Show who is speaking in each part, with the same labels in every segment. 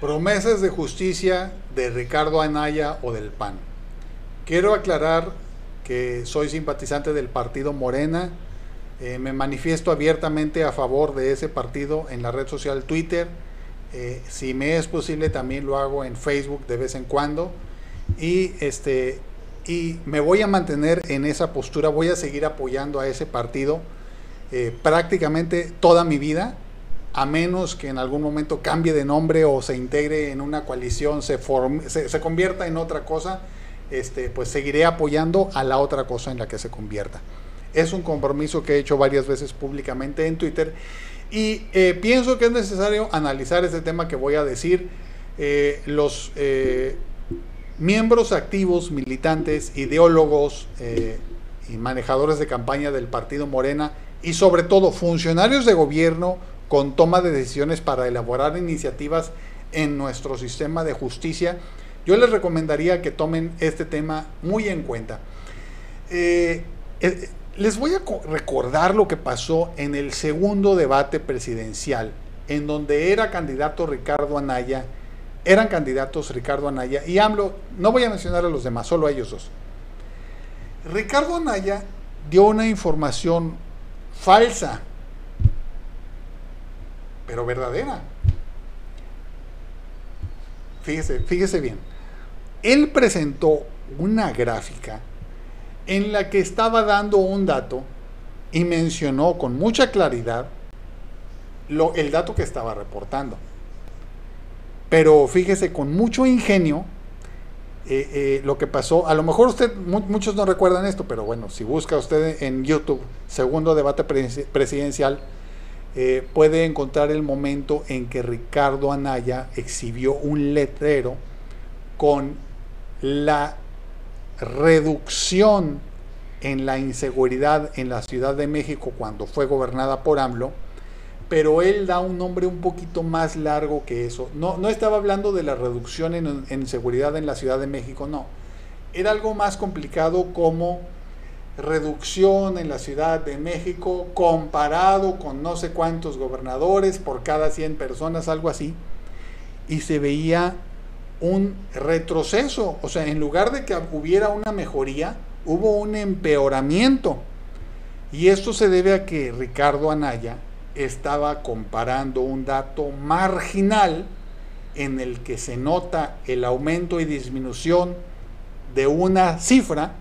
Speaker 1: Promesas de justicia de Ricardo Anaya o del PAN. Quiero aclarar que soy simpatizante del partido Morena. Eh, me manifiesto abiertamente a favor de ese partido en la red social Twitter. Eh, si me es posible también lo hago en Facebook de vez en cuando. Y este y me voy a mantener en esa postura, voy a seguir apoyando a ese partido eh, prácticamente toda mi vida, a menos que en algún momento cambie de nombre o se integre en una coalición, se, se, se, convierta en otra cosa, este, pues seguiré apoyando a la otra cosa en la que se convierta. Es un compromiso que he hecho varias veces públicamente en Twitter y eh, pienso que es necesario analizar este tema que voy a decir. Eh, los miembros activos, militantes, ideólogos eh, y manejadores de campaña del partido Morena y sobre todo funcionarios de gobierno con toma de decisiones para elaborar iniciativas en nuestro sistema de justicia, yo les recomendaría que tomen este tema muy en cuenta. Eh, eh, les voy a recordar lo que pasó en el segundo debate presidencial, en donde era candidato Ricardo Anaya eran candidatos Ricardo Anaya y AMLO, no voy a mencionar a los demás, solo a ellos dos. Ricardo Anaya dio una información falsa, pero verdadera. Fíjese, fíjese bien. Él presentó una gráfica en la que estaba dando un dato y mencionó con mucha claridad el dato que estaba reportando. Pero fíjese, con mucho ingenio, eh, eh, lo que pasó, a lo mejor usted, muchos no recuerdan esto, pero bueno, si busca usted en YouTube, segundo debate presidencial, eh, puede encontrar el momento en que Ricardo Anaya exhibió un letrero con la reducción en la inseguridad en la Ciudad de México cuando fue gobernada por AMLO, pero él da un nombre un poquito más largo que eso. No, no estaba hablando de la reducción en, seguridad en la Ciudad de México, no. Era algo más complicado como reducción en la Ciudad de México comparado con no sé cuántos gobernadores por cada 100 personas, algo así. Y se veía un retroceso, o sea, en lugar de que hubiera una mejoría, hubo un empeoramiento. Y esto se debe a que Ricardo Anaya estaba comparando un dato marginal en el que se nota el aumento y disminución de una cifra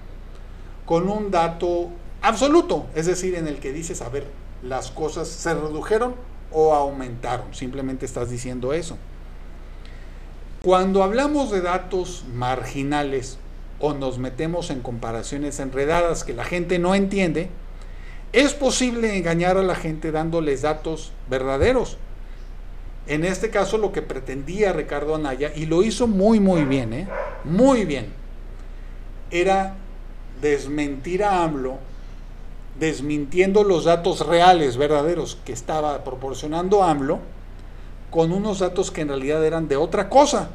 Speaker 1: con un dato absoluto, es decir, en el que dices, a ver, las cosas se redujeron o aumentaron, simplemente estás diciendo eso. Cuando hablamos de datos marginales o nos metemos en comparaciones enredadas que la gente no entiende, es posible engañar a la gente dándoles datos verdaderos. En este caso lo que pretendía Ricardo Anaya, y lo hizo muy muy bien, ¿eh? muy bien, era desmentir a AMLO, desmintiendo los datos reales, verdaderos, que estaba proporcionando AMLO, con unos datos que en realidad eran de otra cosa.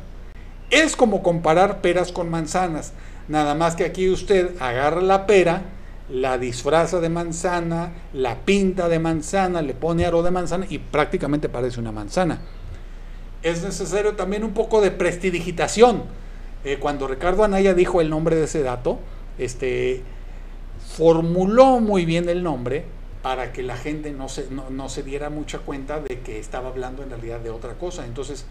Speaker 1: Es como comparar peras con manzanas, nada más que aquí usted agarra la pera, la disfraza de manzana, la pinta de manzana, le pone aro de manzana y prácticamente parece una manzana. Es necesario también un poco de prestidigitación. Eh, cuando Ricardo Anaya dijo el nombre de ese dato, este, formuló muy bien el nombre para que la gente no se, no se diera mucha cuenta de que estaba hablando en realidad de otra cosa. Entonces,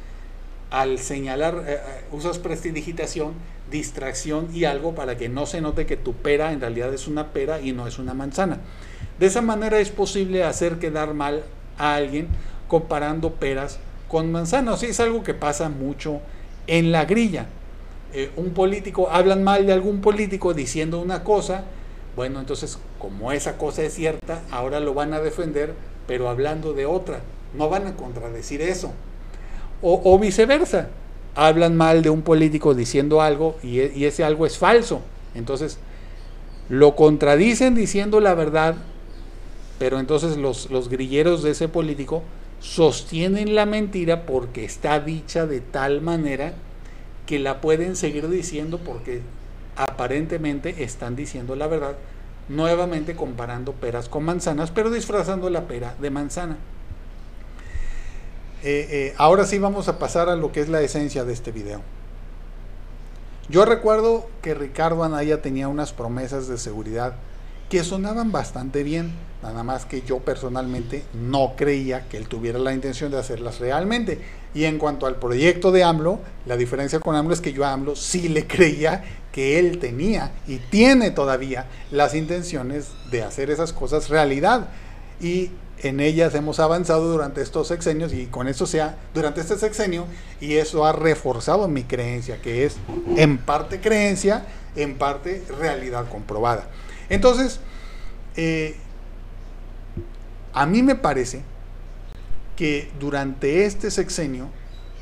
Speaker 1: al señalar, eh, eh, usas prestidigitación, distracción y algo para que no se note que tu pera en realidad es una pera y no es una manzana. De esa manera es posible hacer quedar mal a alguien comparando peras con manzanas. es algo que pasa mucho en la grilla. Eh, un político, hablan mal de algún político diciendo una cosa, bueno, entonces como esa cosa es cierta, ahora lo van a defender, pero hablando de otra. No van a contradecir eso. O, viceversa. Hablan mal de un político diciendo algo y, e, ese algo es falso. Entonces, lo contradicen diciendo la verdad, pero entonces los, los grilleros de ese político sostienen la mentira porque está dicha de tal manera que la pueden seguir diciendo porque aparentemente están diciendo la verdad, nuevamente comparando peras con manzanas, pero disfrazando la pera de manzana. eh, eh, ahora sí vamos a pasar a lo que es la esencia de este video. Yo recuerdo que Ricardo Anaya tenía unas promesas de seguridad que sonaban bastante bien, nada más que yo personalmente no creía que él tuviera la intención de hacerlas realmente. Y en cuanto al proyecto de AMLO, la diferencia con AMLO es que yo a AMLO sí le creía que él tenía y tiene todavía las intenciones de hacer esas cosas realidad. Y en ellas hemos avanzado durante estos sexenios y con eso sea durante este sexenio y eso ha reforzado mi creencia, que es en parte creencia, en parte realidad comprobada. Entonces, eh, a mí me parece que durante este sexenio,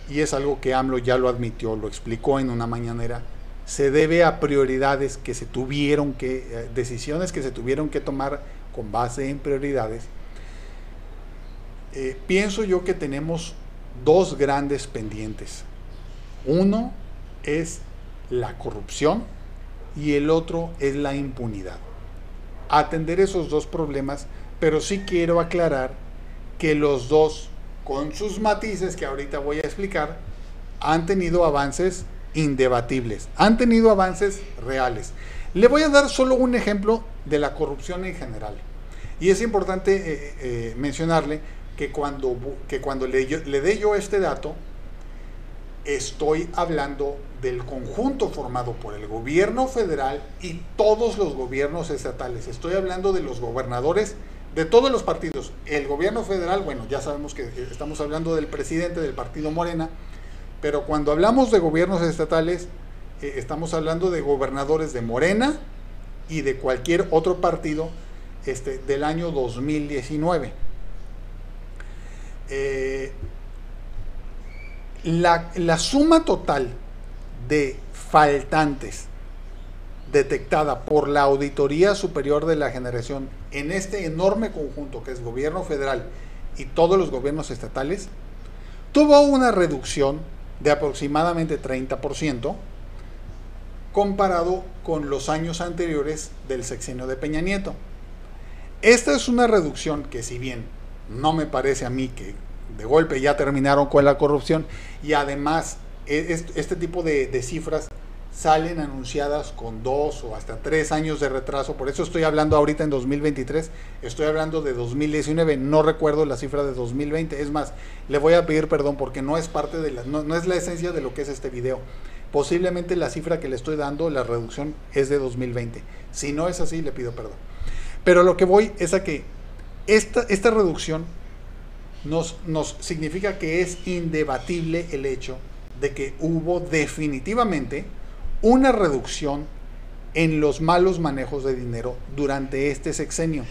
Speaker 1: y es algo que AMLO ya lo admitió, lo explicó en una mañanera, se debe a prioridades que se tuvieron que, eh, decisiones que se tuvieron que tomar con base en prioridades eh, pienso yo que tenemos dos grandes pendientes. Uno es la corrupción y el otro es la impunidad. Atender esos dos problemas, pero sí quiero aclarar que los dos, con sus matices que ahorita voy a explicar, han tenido avances indebatibles, han tenido avances reales. Le voy a dar solo un ejemplo de la corrupción en general. Y es importante eh, eh, mencionarle que cuando, que cuando le, le dé yo este dato, estoy hablando del conjunto formado por el gobierno federal y todos los gobiernos estatales. Estoy hablando de los gobernadores de todos los partidos. El gobierno federal, bueno, ya sabemos que estamos hablando del presidente del partido Morena, pero cuando hablamos de gobiernos estatales, eh, estamos hablando de gobernadores de Morena y de cualquier otro partido este, del año 2019. Eh, la, la suma total de faltantes detectada por la Auditoría Superior de la Generación en este enorme conjunto que es gobierno federal y todos los gobiernos estatales, tuvo una reducción de aproximadamente 30% comparado con los años anteriores del sexenio de Peña Nieto. Esta es una reducción que si bien no me parece a mí que de golpe ya terminaron con la corrupción y además este tipo de, cifras salen anunciadas con dos o hasta tres años de retraso. Por eso estoy hablando ahorita en 2023, estoy hablando de 2019, no recuerdo la cifra de 2020. Es más, le voy a pedir perdón porque no es parte de la, no, no es la esencia de lo que es este video. Posiblemente la cifra que le estoy dando, la reducción, es de 2020. Si no es así, le pido perdón. Pero lo que voy es a que esta, esta reducción nos, nos significa que es indebatible el hecho de que hubo definitivamente una reducción en los malos manejos de dinero durante este sexenio.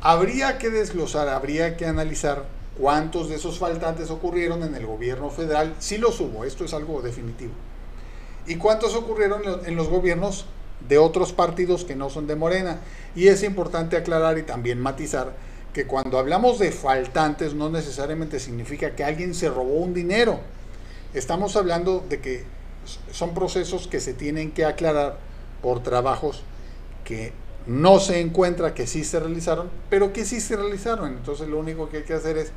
Speaker 1: Habría que desglosar, habría que analizar cuántos de esos faltantes ocurrieron en el gobierno federal, si los hubo, esto es algo definitivo, y cuántos ocurrieron en los gobiernos de otros partidos que no son de Morena. Y es importante aclarar y también matizar que cuando hablamos de faltantes no necesariamente significa que alguien se robó un dinero. Estamos hablando de que son procesos que se tienen que aclarar por trabajos que no se encuentra que sí se realizaron, pero que sí se realizaron. Entonces lo único que hay que hacer es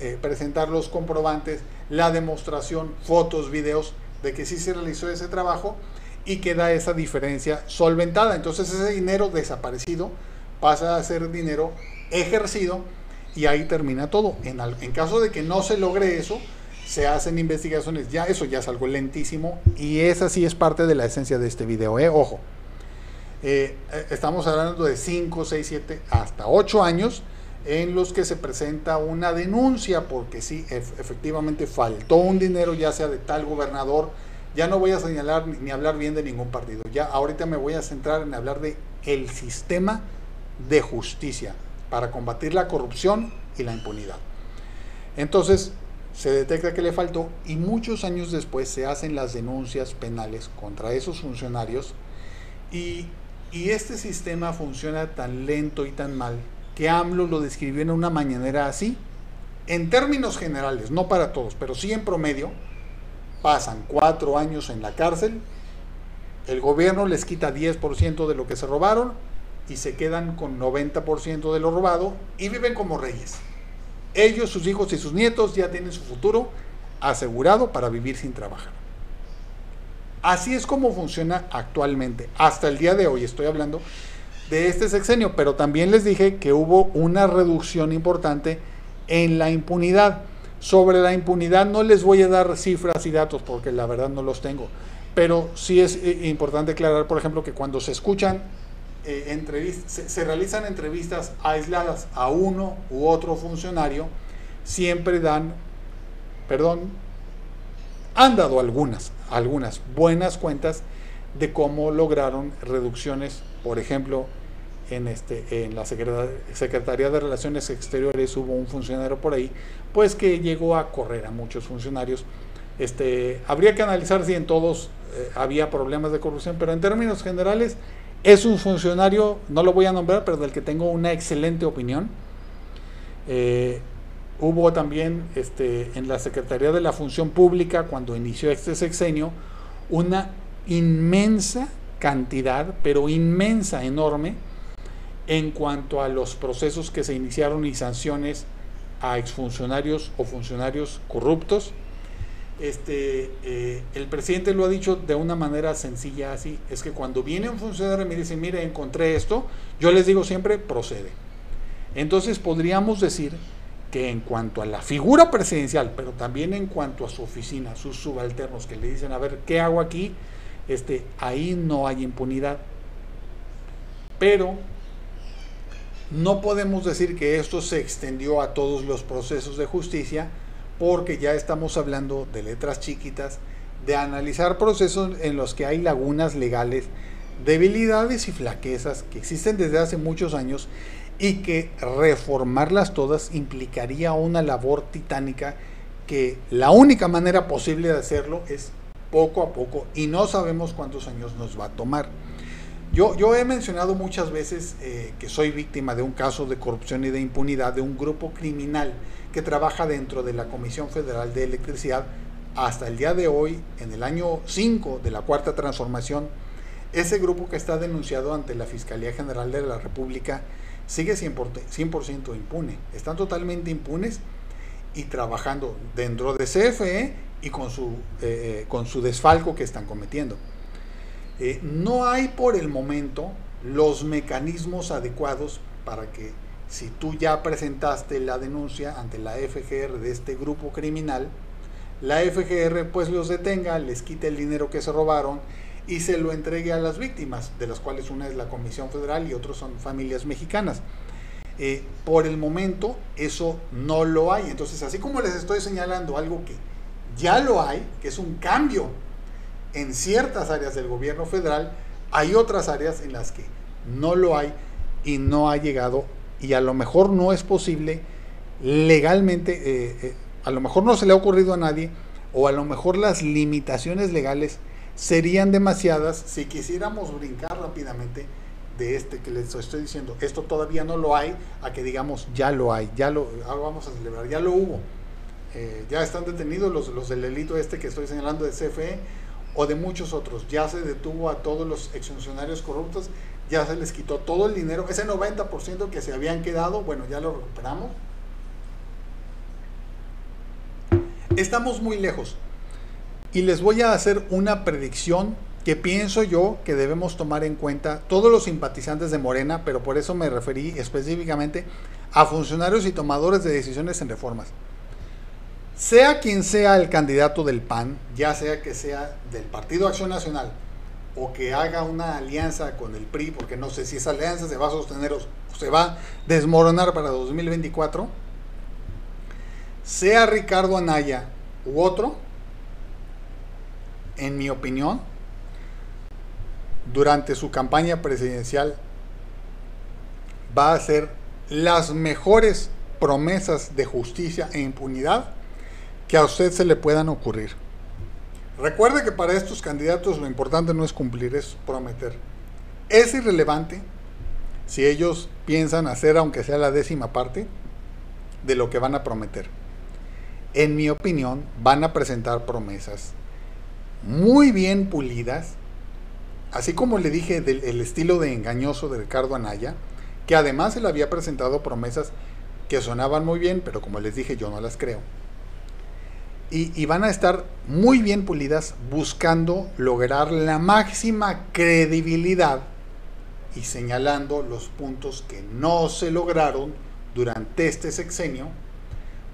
Speaker 1: eh, presentar los comprobantes, la demostración, fotos, videos de que sí se realizó ese trabajo y queda esa diferencia solventada. Entonces ese dinero desaparecido pasa a ser dinero ejercido y ahí termina todo. En, en caso de que no se logre eso, se hacen investigaciones, ya eso ya es algo lentísimo y esa sí es parte de la esencia de este video, ¿eh? ojo. Eh, eh, estamos hablando de 5, 6, 7, hasta 8 años en los que se presenta una denuncia porque sí, efectivamente faltó un dinero ya sea de tal gobernador, ya no voy a señalar ni, hablar bien de ningún partido. Ya ahorita me voy a centrar en hablar de el sistema de justicia para combatir la corrupción y la impunidad. Entonces, se detecta que le faltó y muchos años después se hacen las denuncias penales contra esos funcionarios y, y este sistema funciona tan lento y tan mal que AMLO lo describió en una mañanera así, en términos generales, no para todos, pero sí en promedio, pasan cuatro años en la cárcel, el gobierno les quita 10% de lo que se robaron y se quedan con 90% de lo robado y viven como reyes. Ellos, sus hijos y sus nietos ya tienen su futuro asegurado para vivir sin trabajar. Así es como funciona actualmente, hasta el día de hoy estoy hablando de este sexenio, pero también les dije que hubo una reducción importante en la impunidad. Sobre la impunidad no les voy a dar cifras y datos porque la verdad no los tengo, pero sí es eh, importante aclarar, por ejemplo, que cuando se escuchan eh, se, realizan entrevistas aisladas a uno u otro funcionario, siempre dan, perdón, han dado algunas, algunas buenas cuentas de cómo lograron reducciones, por ejemplo, en, este, en la Secretaría de Relaciones Exteriores hubo un funcionario por ahí, pues que llegó a correr a muchos funcionarios. Este, habría que analizar si en todos eh, había problemas de corrupción, pero en términos generales es un funcionario, no lo voy a nombrar, pero del que tengo una excelente opinión. Eh, hubo también este, en la Secretaría de la Función Pública, cuando inició este sexenio, una inmensa cantidad, pero inmensa, enorme, en cuanto a los procesos que se iniciaron y sanciones a exfuncionarios o funcionarios corruptos. Este, eh, el presidente lo ha dicho de una manera sencilla así, es que cuando viene un funcionario y me dice, mire, encontré esto, yo les digo siempre, procede. Entonces podríamos decir que en cuanto a la figura presidencial, pero también en cuanto a su oficina, sus subalternos que le dicen, a ver, ¿qué hago aquí? Este, ahí no hay impunidad. Pero no podemos decir que esto se extendió a todos los procesos de justicia porque ya estamos hablando de letras chiquitas, de analizar procesos en los que hay lagunas legales, debilidades y flaquezas que existen desde hace muchos años y que reformarlas todas implicaría una labor titánica que la única manera posible de hacerlo es poco a poco y no sabemos cuántos años nos va a tomar. Yo, he mencionado muchas veces eh, que soy víctima de un caso de corrupción y de impunidad de un grupo criminal que trabaja dentro de la Comisión Federal de Electricidad hasta el día de hoy, en el año 5 de la Cuarta Transformación. Ese grupo que está denunciado ante la Fiscalía General de la República sigue 100%, impune. Están totalmente impunes y trabajando dentro de CFE y con su, eh, eh, con su desfalco que están cometiendo. Eh, no hay por el momento los mecanismos adecuados para que si tú ya presentaste la denuncia ante la FGR de este grupo criminal, la FGR pues los detenga, les quite el dinero que se robaron y se lo entregue a las víctimas, de las cuales una es la Comisión Federal y otros son familias mexicanas. Eh, por el momento eso no lo hay. Entonces, así como les estoy señalando algo que ya lo hay, que es un cambio en ciertas áreas del gobierno federal, hay otras áreas en las que no lo hay y no ha llegado y a lo mejor no es posible legalmente, eh, eh, a lo mejor no se le ha ocurrido a nadie o a lo mejor las limitaciones legales serían demasiadas si quisiéramos brincar rápidamente de este que les estoy diciendo, esto todavía no lo hay, a que digamos ya lo hay, ya lo vamos a celebrar, ya lo hubo. Eh, ya están detenidos los, los del delito este que estoy señalando de CFE, o de muchos otros. Ya se detuvo a todos los exfuncionarios corruptos, ya se les quitó todo el dinero, ese 90% que se habían quedado, bueno, ya lo recuperamos. Estamos muy lejos. Y les voy a hacer una predicción que pienso yo que debemos tomar en cuenta todos los simpatizantes de Morena, pero por eso me referí específicamente a funcionarios y tomadores de decisiones en reformas sea quien sea el candidato del PAN, ya sea que sea del Partido Acción Nacional o que haga una alianza con el PRI, porque no sé si esa alianza se va a sostener o se va a desmoronar para 2024, sea Ricardo Anaya u otro, en mi opinión, durante su campaña presidencial va a hacer las mejores promesas de justicia e impunidad que a usted se le puedan ocurrir. Recuerde que para estos candidatos lo importante no es cumplir, es prometer. Es irrelevante si ellos piensan hacer, aunque sea la décima parte, de lo que van a prometer. En mi opinión, van a presentar promesas muy bien pulidas, así como le dije del estilo de engañoso de Ricardo Anaya, que además le había presentado promesas que sonaban muy bien, pero como les dije, yo no las creo. Y, van a estar muy bien pulidas buscando lograr la máxima credibilidad y señalando los puntos que no se lograron durante este sexenio,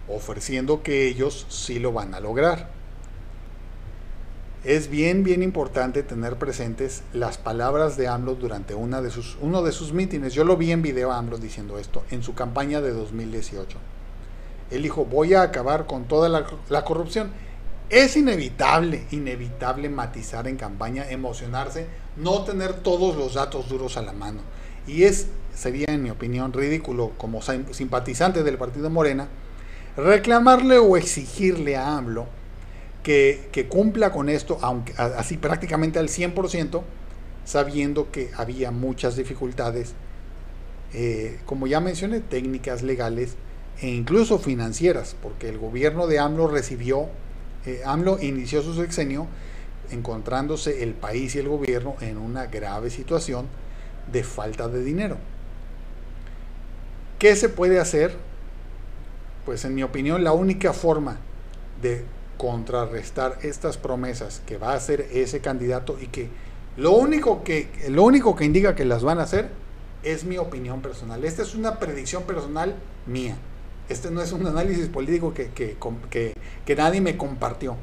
Speaker 1: ofreciendo que ellos sí lo van a lograr. Es bien, bien importante tener presentes las palabras de AMLO durante una de sus, uno de sus mítines. Yo lo vi en video a AMLO diciendo esto en su campaña de 2018. Él dijo, voy a acabar con toda la, corrupción. Es inevitable, inevitable matizar en campaña, emocionarse, no tener todos los datos duros a la mano. Y es, sería en mi opinión, ridículo como simpatizante del partido Morena, reclamarle o exigirle a AMLO que, que cumpla con esto, aunque así prácticamente al 100%, sabiendo que había muchas dificultades, eh, como ya mencioné, técnicas legales, e incluso financieras, porque el gobierno de AMLO recibió, eh, AMLO inició su sexenio encontrándose el país y el gobierno en una grave situación de falta de dinero. ¿Qué se puede hacer? Pues en mi opinión la única forma de contrarrestar estas promesas que va a hacer ese candidato y que lo único que, lo único que indica que las van a hacer es mi opinión personal. Esta es una predicción personal mía. Este no es un análisis político que, que, nadie me compartió.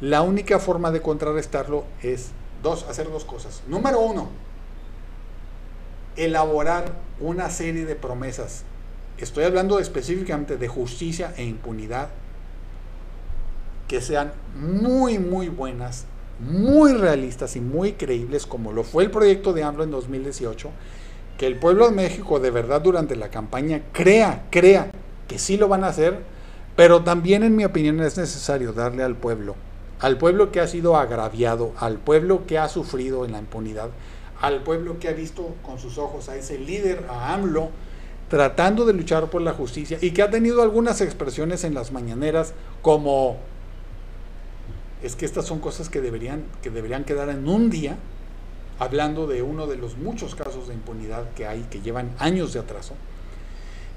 Speaker 1: La única forma de contrarrestarlo es dos, hacer dos cosas. Número uno, elaborar una serie de promesas. Estoy hablando específicamente de justicia e impunidad que sean muy, muy buenas, muy realistas y muy creíbles, como lo fue el proyecto de AMLO en 2018, que el pueblo de México de verdad durante la campaña crea, crea que sí lo van a hacer, pero también en mi opinión es necesario darle al pueblo, al pueblo que ha sido agraviado, al pueblo que ha sufrido en la impunidad, al pueblo que ha visto con sus ojos a ese líder, a AMLO, tratando de luchar por la justicia y que ha tenido algunas expresiones en las mañaneras como es que estas son cosas que deberían, que deberían quedar en un día, hablando de uno de los muchos casos de impunidad que hay, que llevan años de atraso.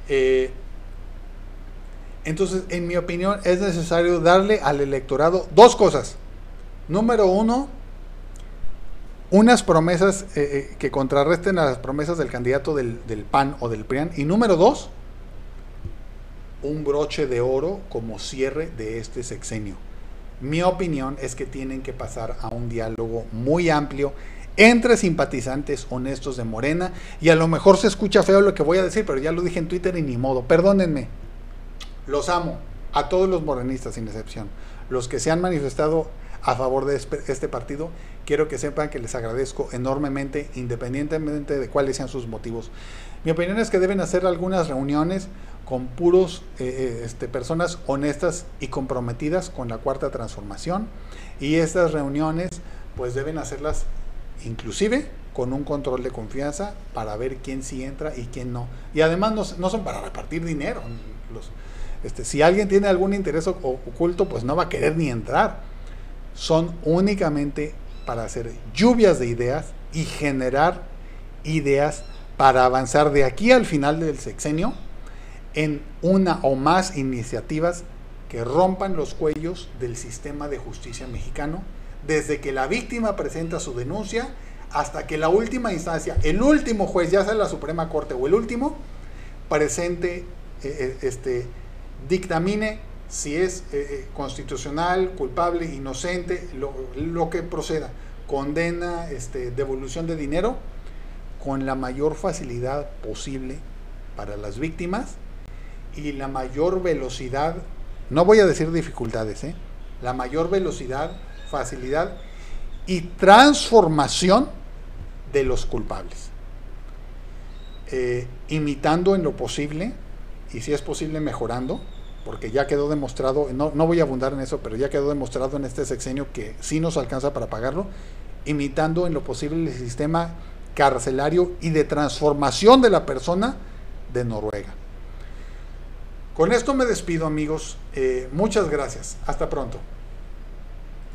Speaker 1: Eh, entonces, en mi opinión, es necesario darle al electorado dos cosas. Número uno, unas promesas eh, eh, que contrarresten a las promesas del candidato del, del, PAN o del PRIAN. Y número dos, un broche de oro como cierre de este sexenio. Mi opinión es que tienen que pasar a un diálogo muy amplio entre simpatizantes honestos de Morena. Y a lo mejor se escucha feo lo que voy a decir, pero ya lo dije en Twitter y ni modo. Perdónenme. Los amo, a todos los morenistas sin excepción. Los que se han manifestado a favor de este partido, quiero que sepan que les agradezco enormemente, independientemente de cuáles sean sus motivos. Mi opinión es que deben hacer algunas reuniones con puros eh, eh, este, personas honestas y comprometidas con la cuarta transformación y estas reuniones pues deben hacerlas inclusive con un control de confianza para ver quién sí entra y quién no. Y además no, no son para repartir dinero. Este, si alguien tiene algún interés oculto, pues no va a querer ni entrar. Son únicamente para hacer lluvias de ideas y generar ideas para avanzar de aquí al final del sexenio en una o más iniciativas que rompan los cuellos del sistema de justicia mexicano, desde que la víctima presenta su denuncia hasta que la última instancia, el último juez, ya sea la Suprema Corte o el último, presente eh, eh, este, dictamine si es eh, eh, constitucional, culpable, inocente, lo, que proceda, condena, este, devolución de dinero con la mayor facilidad posible para las víctimas y la mayor velocidad, no voy a decir dificultades, ¿eh? la mayor velocidad, facilidad y transformación de los culpables. imitando en lo posible y si es posible mejorando, porque ya quedó demostrado, no, no voy a abundar en eso, pero ya quedó demostrado en este sexenio que sí nos alcanza para pagarlo, imitando en lo posible el sistema carcelario y de transformación de la persona de Noruega. Con esto me despido amigos, eh, muchas gracias, hasta pronto.